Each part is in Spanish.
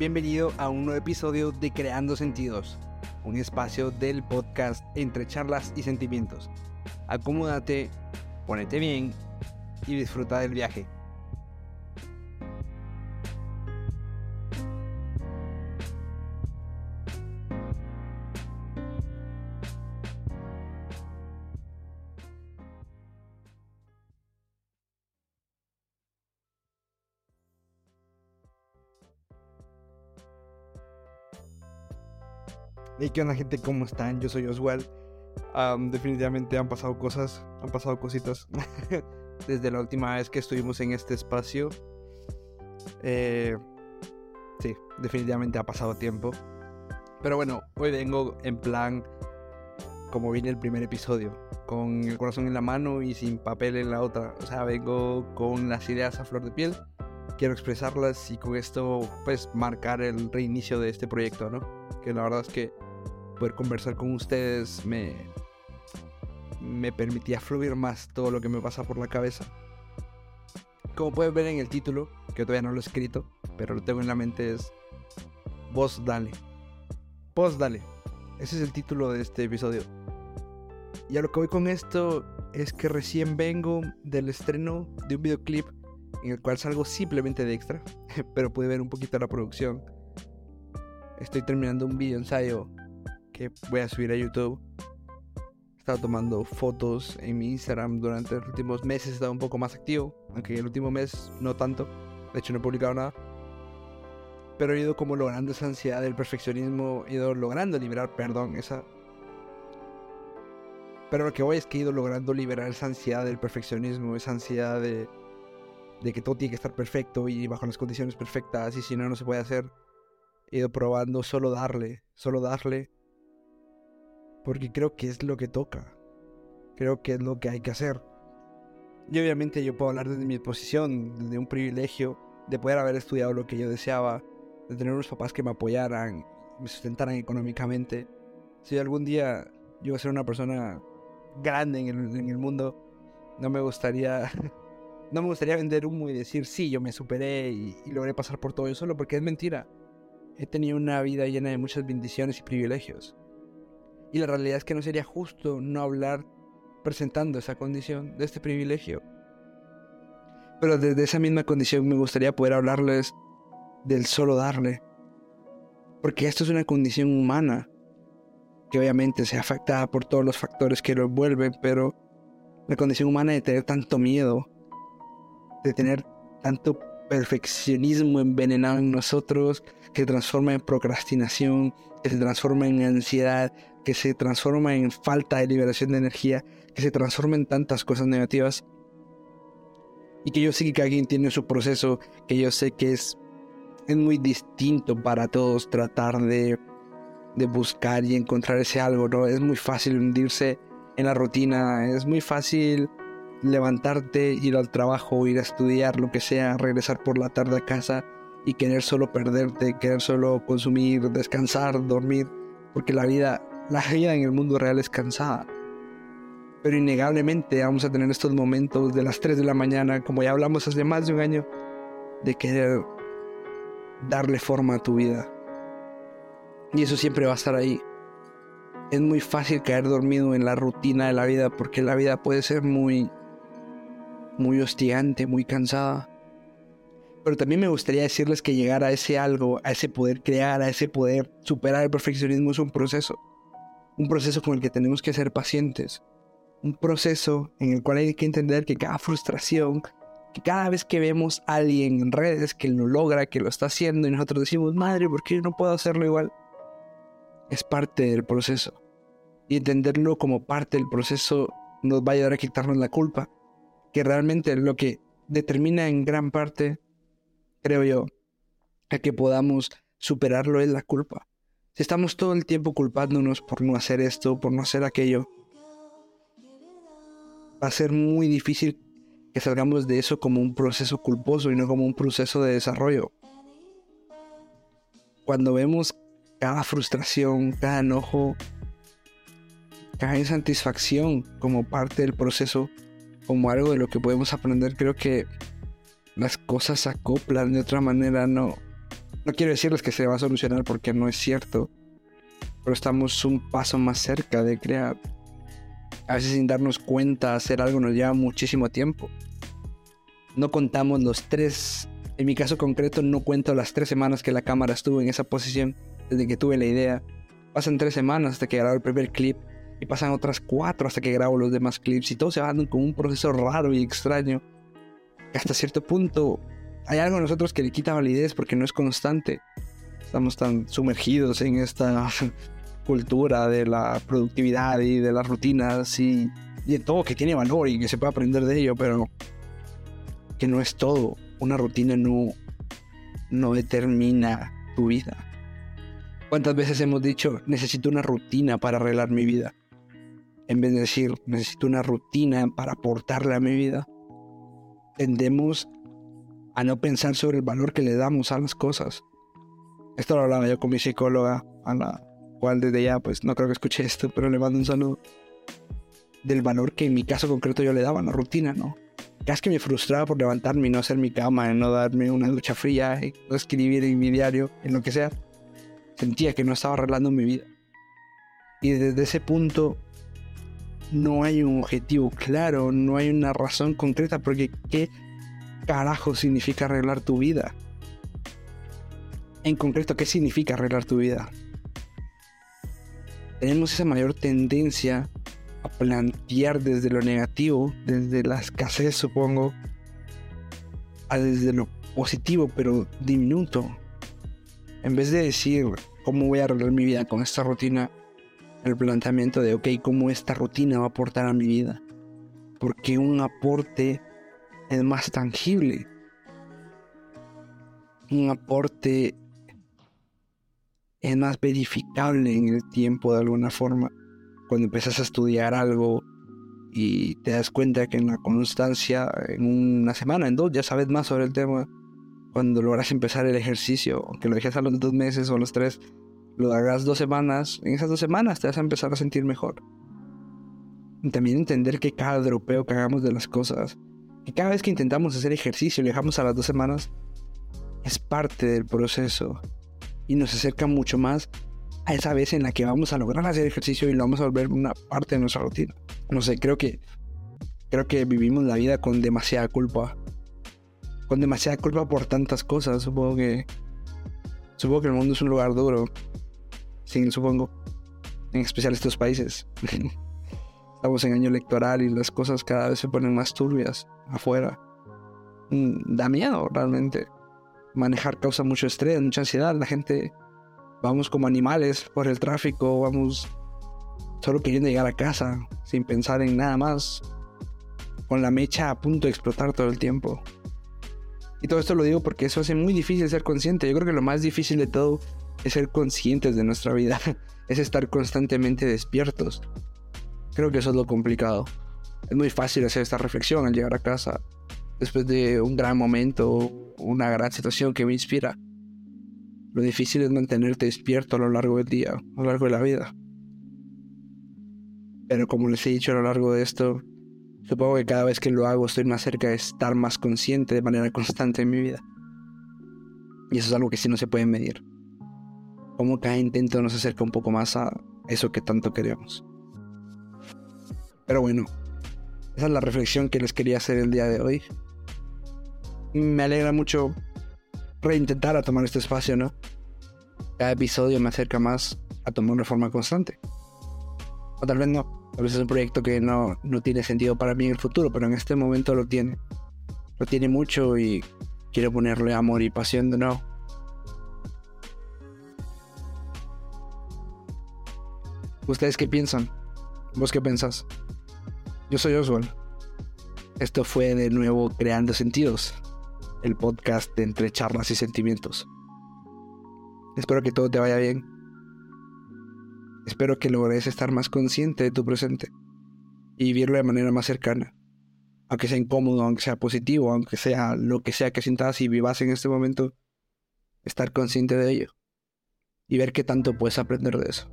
Bienvenido a un nuevo episodio de Creando Sentidos, un espacio del podcast entre charlas y sentimientos. Acomódate, ponete bien y disfruta del viaje. Hey, ¿qué onda gente? ¿Cómo están? Yo soy Oswald. definitivamente han pasado cosas, han pasado cositas desde la última vez que estuvimos en este espacio. Eh, sí, definitivamente ha pasado tiempo. Pero bueno, hoy vengo en plan como viene el primer episodio, con el corazón en la mano y sin papel en la otra. O sea, vengo con las ideas a flor de piel. Quiero expresarlas y con esto pues marcar el reinicio de este proyecto, ¿no? Que la verdad es que poder conversar con ustedes me, me permitía fluir más todo lo que me pasa por la cabeza. Como pueden ver en el título, que todavía no lo he escrito, pero lo tengo en la mente, es Voz Dale. Voz Dale. Ese es el título de este episodio. Y a lo que voy con esto es que recién vengo del estreno de un videoclip en el cual salgo simplemente de extra, pero pude ver un poquito la producción. Estoy terminando un video ensayo voy a subir a YouTube. He estado tomando fotos en mi Instagram durante los últimos meses, he estado un poco más activo, aunque el último mes no tanto. De hecho, no he publicado nada. Pero he ido como logrando esa ansiedad del perfeccionismo, he ido logrando liberar, perdón, esa... Pero lo que voy es que he ido logrando liberar esa ansiedad del perfeccionismo, esa ansiedad de, de que todo tiene que estar perfecto y bajo las condiciones perfectas y si no, no se puede hacer. He ido probando solo darle, solo darle porque creo que es lo que toca. Creo que es lo que hay que hacer. Y obviamente yo puedo hablar desde mi posición, desde un privilegio de poder haber estudiado lo que yo deseaba, de tener unos papás que me apoyaran, me sustentaran económicamente. Si algún día yo voy a ser una persona grande en el, mundo, no me gustaría no me gustaría vender humo y decir sí, yo me superé y, y, logré pasar por todo yo solo, porque es mentira. He tenido una vida llena de muchas bendiciones y privilegios. Y la realidad es que no sería justo no hablar presentando esa condición de este privilegio. Pero desde esa misma condición me gustaría poder hablarles del solo darle. Porque esto es una condición humana que obviamente se afectada por todos los factores que lo envuelven, pero la condición humana de tener tanto miedo, de tener tanto perfeccionismo envenenado en nosotros, que se transforma en procrastinación, que se transforma en ansiedad, que se transforma en falta de liberación de energía, que se transforma en tantas cosas negativas. Y que yo sé que cada quien tiene su proceso, que yo sé que es, es muy distinto para todos tratar de, de buscar y encontrar ese algo, ¿no? Es muy fácil hundirse en la rutina, es muy fácil levantarte, ir al trabajo, ir a estudiar, lo que sea, regresar por la tarde a casa y querer solo perderte, querer solo consumir, descansar, dormir, porque la vida la vida en el mundo real es cansada. Pero innegablemente vamos a tener estos momentos de las 3 de la mañana, como ya hablamos hace más de un año, de querer darle forma a tu vida. Y eso siempre va a estar ahí. Es muy fácil caer dormido en la rutina de la vida porque la vida puede ser muy muy hostigante, muy cansada. Pero también me gustaría decirles que llegar a ese algo, a ese poder crear, a ese poder superar el perfeccionismo es un proceso un proceso con el que tenemos que ser pacientes, un proceso en el cual hay que entender que cada frustración, que cada vez que vemos a alguien en redes que lo logra, que lo está haciendo y nosotros decimos, madre, ¿por qué yo no puedo hacerlo igual? Es parte del proceso. Y entenderlo como parte del proceso nos va a ayudar a quitarnos la culpa, que realmente lo que determina en gran parte, creo yo, a que podamos superarlo es la culpa. Si estamos todo el tiempo culpándonos por no hacer esto, por no hacer aquello, va a ser muy difícil que salgamos de eso como un proceso culposo y no como un proceso de desarrollo. Cuando vemos cada frustración, cada enojo, cada insatisfacción como parte del proceso, como algo de lo que podemos aprender, creo que las cosas se acoplan de otra manera, no, No quiero decirles que se va a solucionar porque no es cierto, pero estamos un paso más cerca de crear. A veces sin darnos cuenta hacer algo nos lleva muchísimo tiempo. No contamos los tres, en mi caso concreto no cuento las tres semanas que la cámara estuvo en esa posición desde que tuve la idea. Pasan tres semanas hasta que grabo el primer clip y pasan otras cuatro hasta que grabo los demás clips y todo se va dando como un proceso raro y extraño. Hasta cierto punto hay algo en nosotros que le quita validez porque no es constante. Estamos tan sumergidos en esta cultura de la productividad y de las rutinas y, y de todo que tiene valor y que se puede aprender de ello, pero que no es todo. Una rutina no, no determina tu vida. ¿Cuántas veces hemos dicho, necesito una rutina para arreglar mi vida? En vez de decir, necesito una rutina para aportarle a mi vida, tendemos a no pensar sobre el valor que le damos a las cosas. Esto lo hablaba yo con mi psicóloga, a la cual desde ya, pues no creo que escuche esto, pero le mando un saludo. Del valor que en mi caso concreto yo le daba a la rutina, ¿no? Casi que me frustraba por levantarme y no hacer mi cama, y no darme una ducha fría, y no escribir en mi diario, en lo que sea. Sentía que no estaba arreglando mi vida. Y desde ese punto no hay un objetivo claro, no hay una razón concreta, porque ¿qué carajo significa arreglar tu vida? En concreto, ¿qué significa arreglar tu vida? Tenemos esa mayor tendencia a plantear desde lo negativo, desde la escasez supongo, a desde lo positivo pero diminuto. En vez de decir cómo voy a arreglar mi vida con esta rutina, el planteamiento de, ok, cómo esta rutina va a aportar a mi vida. Porque un aporte es más tangible. Un aporte es más verificable en el tiempo de alguna forma. Cuando empiezas a estudiar algo y te das cuenta que en la constancia, en una semana, en dos, ya sabes más sobre el tema. Cuando logras empezar el ejercicio, aunque lo dejes a los dos meses o a los tres, lo hagas dos semanas, en esas dos semanas te vas a empezar a sentir mejor. Y también entender que cada dropeo que hagamos de las cosas, que cada vez que intentamos hacer ejercicio y lo dejamos a las dos semanas, es parte del proceso y nos acerca mucho más a esa vez en la que vamos a lograr hacer ejercicio y lo vamos a volver una parte de nuestra rutina. No sé, creo que creo que vivimos la vida con demasiada culpa. Con demasiada culpa por tantas cosas. Supongo que supongo que el mundo es un lugar duro. Sí, supongo. En especial estos países. Estamos en año electoral y las cosas cada vez se ponen más turbias afuera. Mm, da miedo realmente manejar causa mucho estrés, mucha ansiedad. La gente vamos como animales por el tráfico, vamos solo queriendo llegar a casa, sin pensar en nada más, con la mecha a punto de explotar todo el tiempo. Y todo esto lo digo porque eso hace muy difícil ser consciente. Yo creo que lo más difícil de todo es ser conscientes de nuestra vida, es estar constantemente despiertos. Creo que eso es lo complicado. Es muy fácil hacer esta reflexión al llegar a casa, después de un gran momento, una gran situación que me inspira. Lo difícil es mantenerte despierto a lo largo del día, a lo largo de la vida. Pero como les he dicho a lo largo de esto, supongo que cada vez que lo hago estoy más cerca de estar más consciente de manera constante en mi vida. Y eso es algo que sí no se puede medir. Como cada intento nos acerca un poco más a eso que tanto queremos. Pero bueno, esa es la reflexión que les quería hacer el día de hoy me alegra mucho reintentar a tomar este espacio, ¿no? Cada episodio me acerca más a tomar una forma constante. O tal vez no. Tal vez es un proyecto que no, no tiene sentido para mí en el futuro, pero en este momento lo tiene. Lo tiene mucho y quiero ponerle amor y pasión de nuevo. ¿Ustedes qué piensan? ¿Vos qué pensás? Yo soy Oswald. Esto fue de nuevo Creando Sentidos el podcast de entre charlas y sentimientos. Espero que todo te vaya bien. Espero que logres estar más consciente de tu presente y vivirlo de manera más cercana. Aunque sea incómodo, aunque sea positivo, aunque sea lo que sea que sientas y vivas en este momento, estar consciente de ello y ver qué tanto puedes aprender de eso.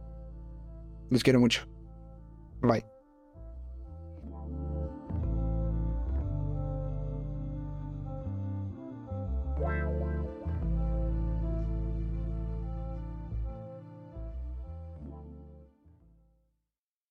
Les quiero mucho. Bye.